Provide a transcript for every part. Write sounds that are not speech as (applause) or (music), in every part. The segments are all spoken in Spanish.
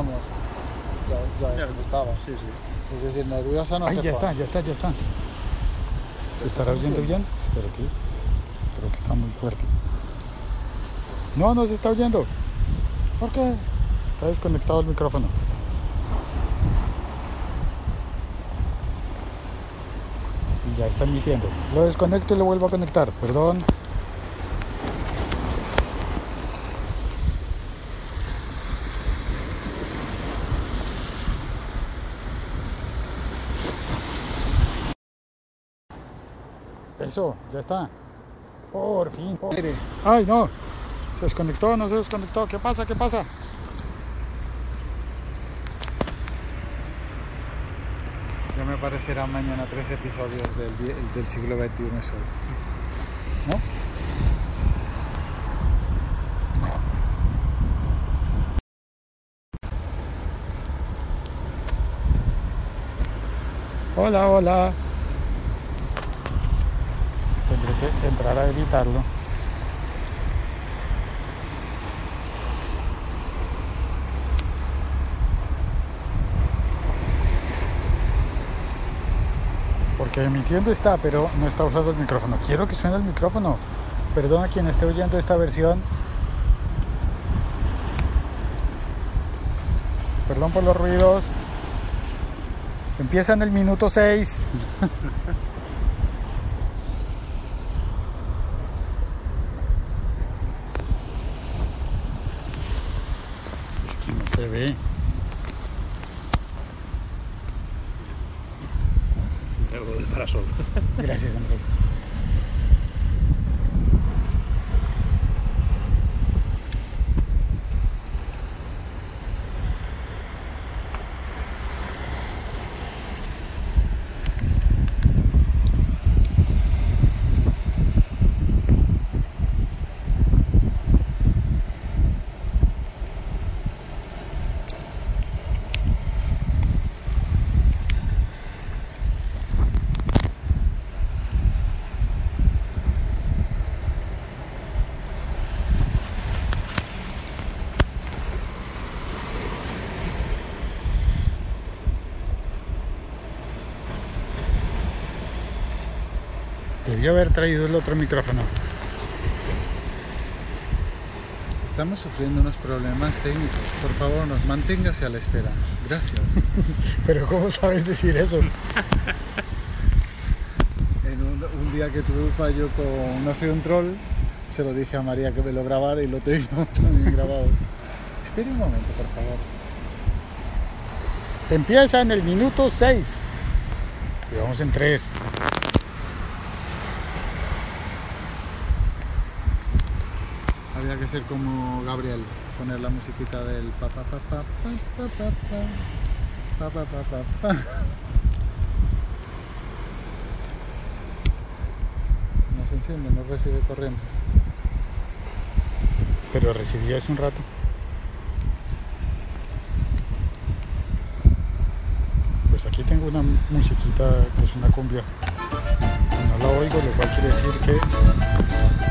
Vamos. Ya, ya, estaba. Sí, sí. Es decir, nerviosa no Ay, ya está, ya está, ya está. ¿Se estará oyendo bien? Espero que, creo que está muy fuerte. No, no se está oyendo. ¿Por qué? Está desconectado el micrófono. Y ya está emitiendo. Lo desconecto y lo vuelvo a conectar. Perdón. Eso, ya está. Por fin. por-. Ay, no. Se desconectó, no se desconectó. ¿Qué pasa? ¿Qué pasa? Ya me aparecerán mañana tres episodios del, del siglo XXI solo. ¿No? Hola, hola. Tendré que entrar a editarlo. Porque emitiendo está, pero no está usando el micrófono. Quiero que suene el micrófono. Perdona quien esté oyendo esta versión. Perdón por los ruidos. Empieza en el minuto 6. (laughs) se ve. Gracias, Enrique. Debió haber traído el otro micrófono. Estamos sufriendo unos problemas técnicos. Por favor, nos manténgase a la espera. Gracias. (laughs) Pero ¿cómo sabes decir eso? En un, un día que tuve un fallo con no sé un troll, se lo dije a María que me lo grabara y lo tengo (laughs) también grabado. Espere un momento, por favor. Empieza en el minuto 6. Y vamos en 3. Había que ser como Gabriel, poner la musiquita del pa pa pa pa pa pa pa pa pa pa. No se enciende, no recibe corriente. Pero recibí hace un rato. Pues aquí tengo una musiquita que es una cumbia. No la oigo, lo cual quiere decir que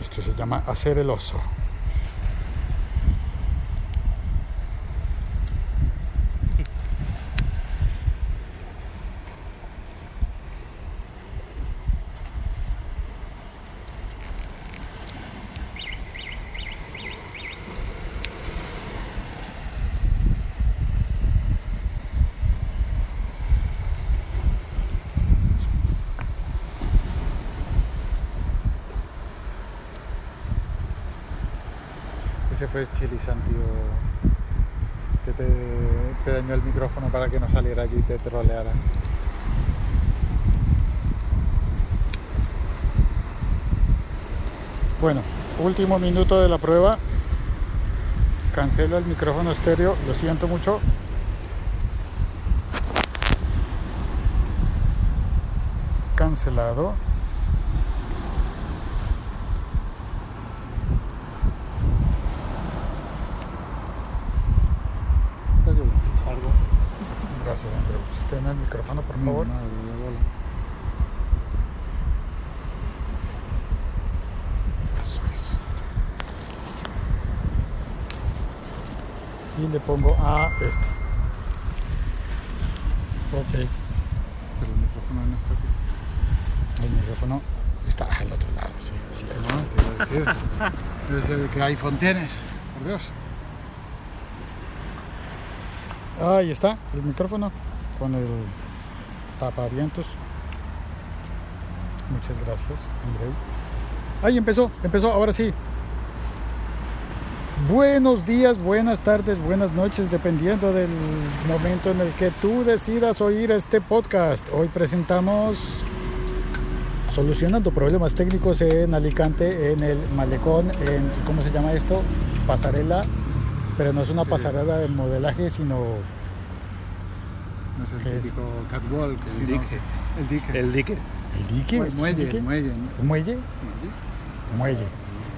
Esto se llama hacer el oso. fue Chili que te, te, dañó el micrófono para que no saliera yo y te troleara. Bueno, último minuto de la prueba. Cancelo el micrófono estéreo, lo siento mucho. Cancelado. Por favor. madre. Eso es. Y le pongo a este. Ok. Pero el micrófono no está aquí. El micrófono está al otro lado. Sí, sí. No, te iba a decir. (laughs) Es el que iPhone tienes, por Dios. Ahí está el micrófono con el tapavientos. Muchas gracias, Andreu. Ahí empezó, empezó, ahora sí. Buenos días, buenas tardes, buenas noches, dependiendo del momento en el que tú decidas oír este podcast. Hoy presentamos Solucionando problemas técnicos en Alicante, en el malecón, en, ¿cómo se llama esto? Pasarela, pero no es una pasarela de modelaje, sino No es ¿Qué el es? típico catwalk, El sino dique. el dique. El dique. el dique. Mu- ¿es un muelle, dique? muelle, ¿no? ¿Un muelle? Muelle. Muelle.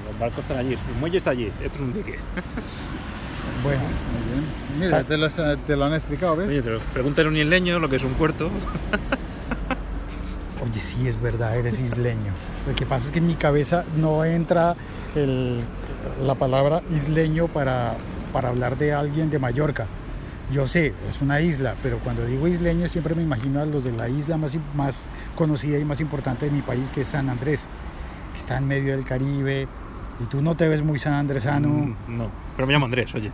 Los barcos están allí. El muelle está allí. Esto es un dique. (laughs) Bueno, Muy bien. Mira, te lo, te lo han explicado, ¿ves? Oye, te lo pregúntale a un isleño lo que es un puerto. (laughs) oye, sí es verdad, eres isleño. Lo que pasa es que en mi cabeza no entra el- la palabra isleño para, para hablar de alguien de Mallorca. Yo sé, es una isla, pero cuando digo isleño siempre me imagino a los de la isla más, más conocida y más importante de mi país, que es San Andrés, que está en medio del Caribe. Y tú no te ves muy sanandresano. Mm, No. Pero me llamo Andrés, oye.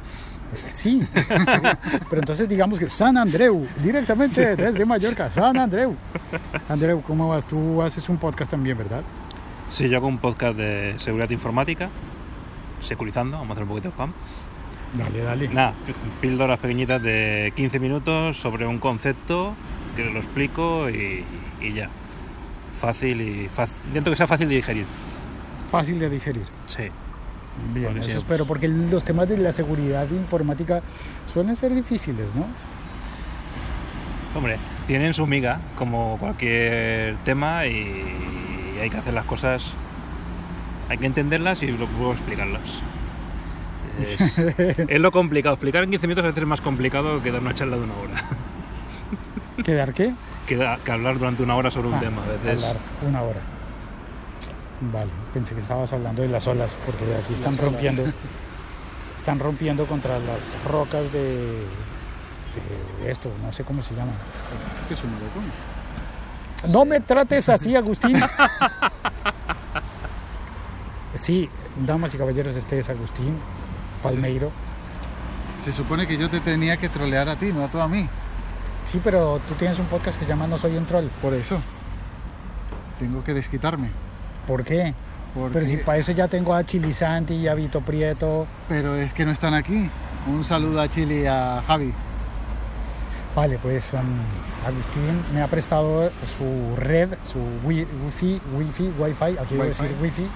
Sí, (laughs) pero entonces digamos que San Andreu, directamente desde Mallorca, San Andreu. Andreu, ¿cómo vas? Tú haces un podcast también, ¿verdad? Sí, yo hago un podcast de seguridad informática. Securizando. Vamos a hacer un poquito de spam. Dale, dale. Nada, píldoras pequeñitas de 15 minutos sobre un concepto que lo explico y, y ya. Fácil y fácil. Intento que sea fácil de digerir. Fácil de digerir. Sí. Bien, eso espero, porque los temas de la seguridad informática suelen ser difíciles, ¿no? Hombre, tienen su miga, como cualquier tema, y hay que hacer las cosas, hay que entenderlas y luego explicarlas. Es, es lo complicado. Explicar en 15 minutos a veces es más complicado que dar una charla de una hora. ¿Quedar qué? Que, da- que hablar durante una hora sobre un Ah, tema. A veces. Hablar una hora. Vale, pensé que estabas hablando de las olas, porque aquí están Las olas. rompiendo, están rompiendo contra las rocas de, de esto, no sé cómo se llama. Es que es un malecón. No me trates así, Agustín. Sí, damas y caballeros, este es Agustín Palmeiro. Se supone que yo te tenía que trolear a ti, no a tú a mí. Sí, pero tú tienes un podcast que se llama No Soy un Troll. Por eso. Tengo que desquitarme. ¿Por qué? Porque... Pero si para eso ya tengo a Chilisanti y a Vito Prieto. Pero es que no están aquí. Un saludo a Chile y a Javi. Vale, pues um, Agustín me ha prestado su red, su wi- wifi, wifi, wifi, aquí debo Wi-Fi. decir wifi.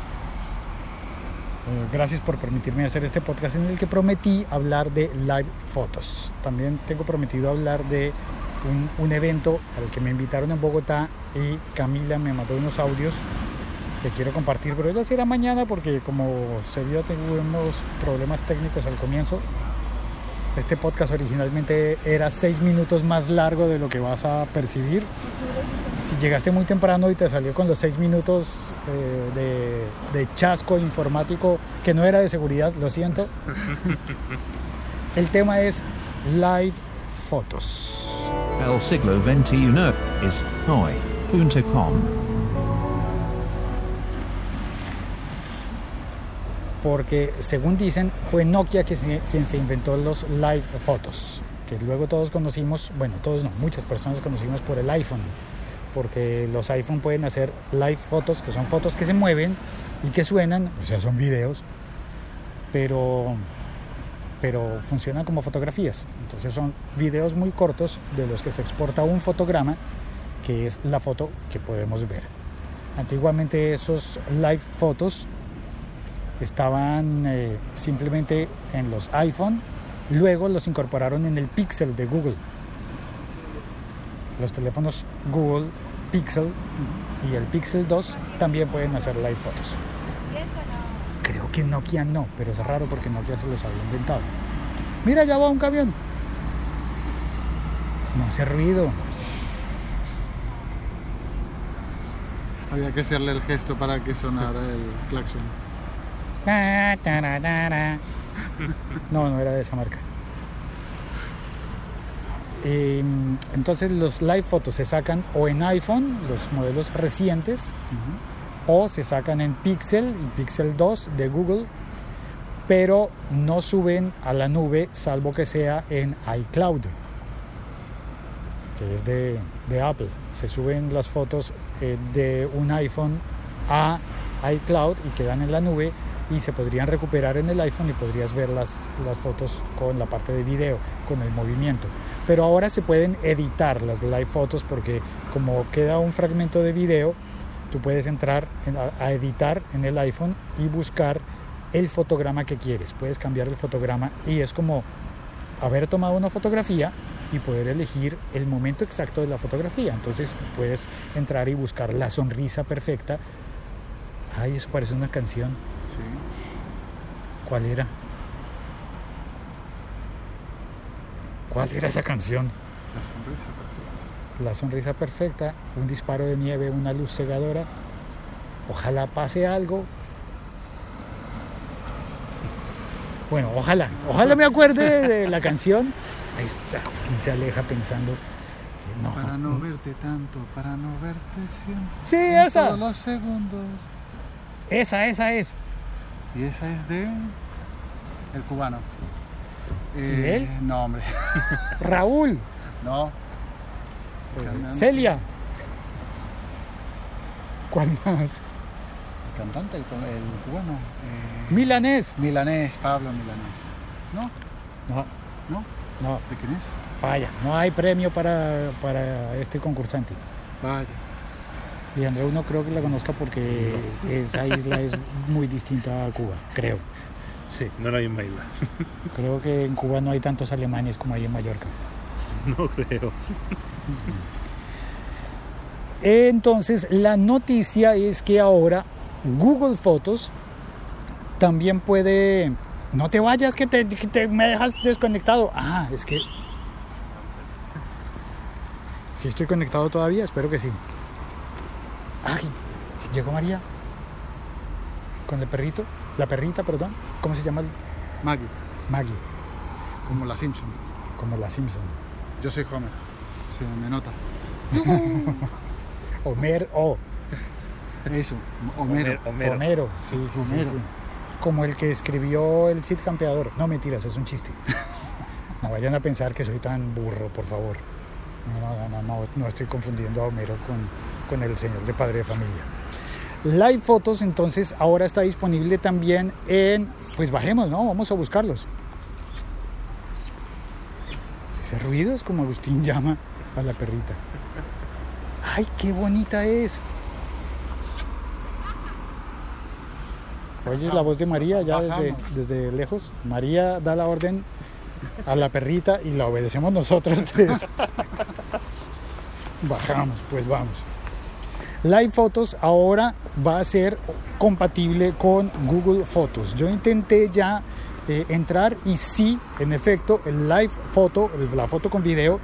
Eh, gracias por permitirme hacer este podcast en el que prometí hablar de live fotos. También tengo prometido hablar de un, evento al que me invitaron en Bogotá y Camila me mandó unos audios que quiero compartir, pero ya será mañana porque como se vio tengo problemas técnicos al comienzo. Este podcast originalmente era seis minutos más largo de lo que vas a percibir. Si llegaste muy temprano y te salió con los seis minutos eh, de, de chasco informático que no era de seguridad, lo siento. (laughs) El tema es live fotos. El siglo XXI es hoy.com. porque según dicen fue Nokia que se- quien se inventó los live fotos, que luego todos conocimos, bueno, todos no, muchas personas conocimos por el iPhone, porque los iPhone pueden hacer live fotos, que son fotos que se mueven y que suenan, o sea, son videos, pero pero funcionan como fotografías. Entonces son videos muy cortos de los que se exporta un fotograma, que es la foto que podemos ver. Antiguamente esos live fotos estaban eh, simplemente en los iPhone, luego los incorporaron en el Pixel de Google. Los teléfonos Google Pixel y el Pixel 2 también pueden hacer live fotos. Creo que Nokia no, pero es raro porque Nokia se los había inventado. Mira, ya va un camión. No hace ruido. Había que hacerle el gesto para que sonara el claxon. No, no era de esa marca. Eh, entonces los live fotos se sacan o en iPhone, los modelos recientes, o se sacan en Pixel y Pixel 2 de Google, pero no suben a la nube salvo que sea en iCloud, que es de, de Apple. Se suben las fotos eh, de un iPhone a iCloud y quedan en la nube y se podrían recuperar en el iPhone y podrías ver las, las fotos con la parte de video, con el movimiento. Pero ahora se pueden editar las live fotos porque como queda un fragmento de video, tú puedes entrar en- a, a editar en el iPhone y buscar el fotograma que quieres. Puedes cambiar el fotograma y es como haber tomado una fotografía y poder elegir el momento exacto de la fotografía. Entonces puedes entrar y buscar la sonrisa perfecta. Ay, eso parece una canción. Sí. ¿Cuál era? ¿Cuál era esa canción? La sonrisa perfecta. La sonrisa perfecta, un disparo de nieve, una luz cegadora. Ojalá pase algo. Bueno, ojalá, ojalá me acuerde de la canción. Ahí está, Agustín se aleja pensando. No, Para no verte tanto, para no verte siempre. Sí, en esa. Todos los segundos. Esa, esa es. Y esa es de. El cubano. ¿Fidel? Eh, no, hombre. (laughs) Raúl, No. eh, Cantante. Celia. ¿Cuál más? El cantante, el, el cubano. eh, Milanés. Milanés, Pablo Milanés. ¿No? No, ¿No? no, ¿De quién es? falla. No hay premio para, para este concursante. Vaya. Y Andreu no creo que la conozca porque esa isla es muy distinta a Cuba, creo. Sí, no era misma isla. Creo que en Cuba no hay tantos alemanes como hay en Mallorca. (laughs) No creo. Entonces, la noticia es que ahora Google Fotos también puede... No te vayas, que, te, que te- me dejas desconectado. Ah, es que... Si estoy conectado todavía, espero que sí. Ay, llegó María. Con el perrito. La perrita, perdón. ¿Cómo se llama? el- Maggie, Maggie, como la Simpson. como la Simpson. Yo soy Homer. Se me nota. (laughs) Homer, oh, Eso, Homero. Homero. Homero, sí, sí, sí. Como el que escribió el Cid Campeador. No, mentiras, es un chiste. (laughs) No vayan a pensar que soy tan burro, por favor. No, no, no, no, no estoy confundiendo a Homero con, con el señor de padre de familia. Live Fotos entonces ahora está disponible también en, pues bajemos, ¿no? Vamos a buscarlos. Ese ruido es como Agustín llama a la perrita. ¡Ay, qué bonita es! Oyes la voz de María ya desde, desde lejos. María da la orden a la perrita y la obedecemos nosotros tres. (laughs) Bajamos, pues vamos. Live Photos ahora va a ser compatible con Google Fotos. Yo intenté ya eh, entrar y sí, en efecto, el Live Photo, el- la foto con video,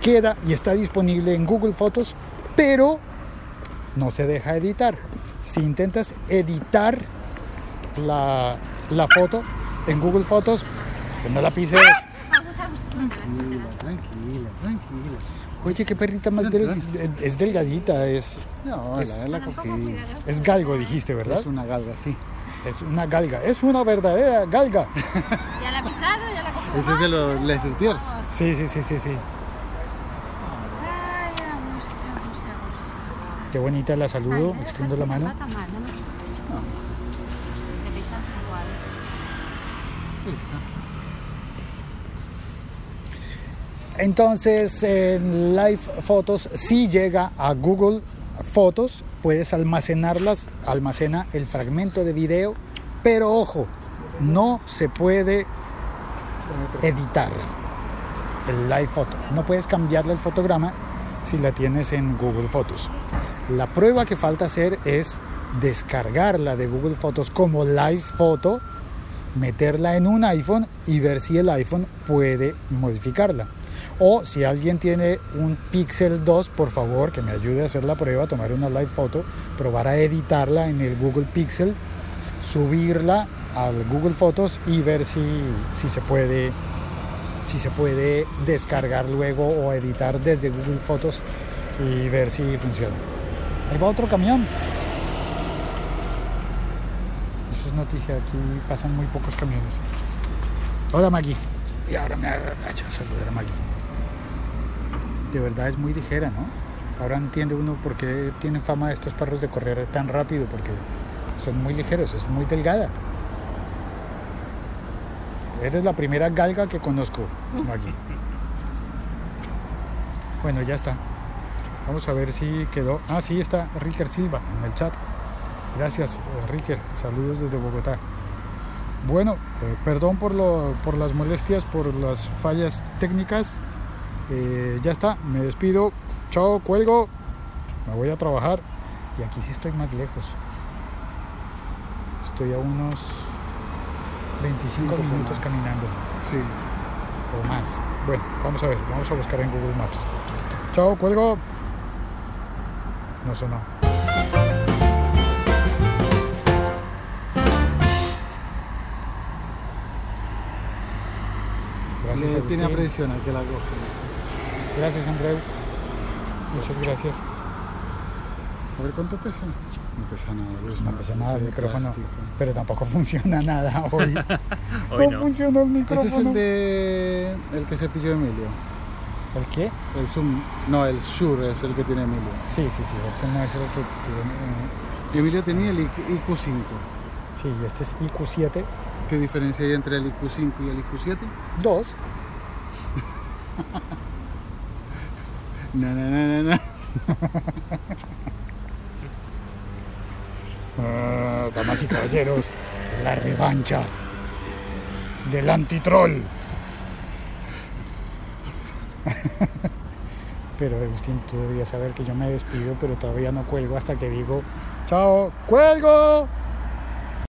queda y está disponible en Google Fotos, pero no se deja editar. Si intentas editar la, la foto en Google Fotos, pues no la pises. Tranquila, tranquila, tranquila. Oye, qué perrita más del- es delgadita, es, No, Es- la, la cogí. es galgo, dijiste, ¿verdad? Es una galga, sí. Es una galga, es una verdadera galga. (laughs) ¿Ya la ha pisado? ¿Ya la ha cogido? Ese es de los Les Tiers. Sí, sí, sí, sí, sí. Ay, vamos, vamos, vamos. Qué bonita la saludo, Ay, extiendo la mano. mal, no me- Te besaste igual. Lista. Entonces, en Live Fotos sí llega a Google Fotos, puedes almacenarlas, almacena el fragmento de video, Pero ojo, no se puede editar el live photo. No puedes cambiarle el fotograma si la tienes en Google Fotos. La prueba que falta hacer es descargarla de Google Fotos como live photo, meterla en un iPhone y ver si el iPhone puede modificarla. O si alguien tiene un Pixel 2, por favor que me ayude a hacer la prueba, tomar una live photo, probar a editarla en el Google Pixel, subirla al Google Fotos y ver si, si se puede si se puede descargar luego o editar desde Google Fotos y ver si funciona. Ahí va otro camión. Eso es noticia, aquí pasan muy pocos camiones. Hola Maggie. Y ahora me agacho a saludar a Maggie. De verdad es muy ligera, ¿no? Ahora entiende uno por qué tienen fama estos perros de correr tan rápido, porque son muy ligeros, es muy delgada. Eres la primera galga que conozco, Maggie. Bueno, ya está. Vamos a ver si quedó. Ah, sí, está Ricker Silva en el chat. Gracias, eh, Ricker. Saludos desde Bogotá. Bueno, eh, perdón por, lo, por las molestias, por las fallas técnicas. Eh, ya está, me despido. Chao, cuelgo. Me voy a trabajar. Y aquí sí estoy más lejos. Estoy a unos 25 poco minutos caminando Sí. o más. Bueno, vamos a ver, vamos a buscar en Google Maps. Chao, cuelgo. No sonó. Gracias, Le tiene aprehensión al que la. Gracias, Andreu. Muchas gracias. A ver cuánto pesa. No pesa nada. es No cosa nada el micrófono, plástico. pero tampoco (laughs) funciona nada hoy. (laughs) Hoy no, no. funciona el Este micrófono. es el de. el que se pilló Emilio. ¿El qué? El Zoom. No, el Shure es el que tiene Emilio. Sí, sí, sí, este no es el que tiene... Emilio tenía el IQ5. Sí, este es IQ7 ¿Qué diferencia hay entre el IQ5 y el IQ7? 2. (laughs) Ah, damas y caballeros, la revancha del antitroll. Pero Agustín, tú deberías saber que yo me despido, pero todavía no cuelgo hasta que digo, chao, cuelgo.